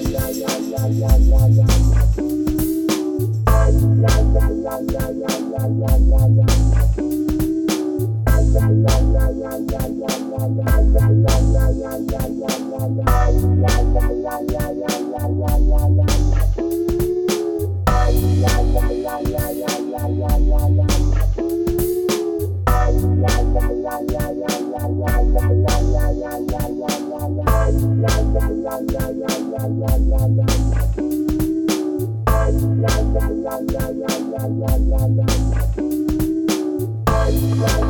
la la la la la la la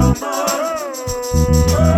summer.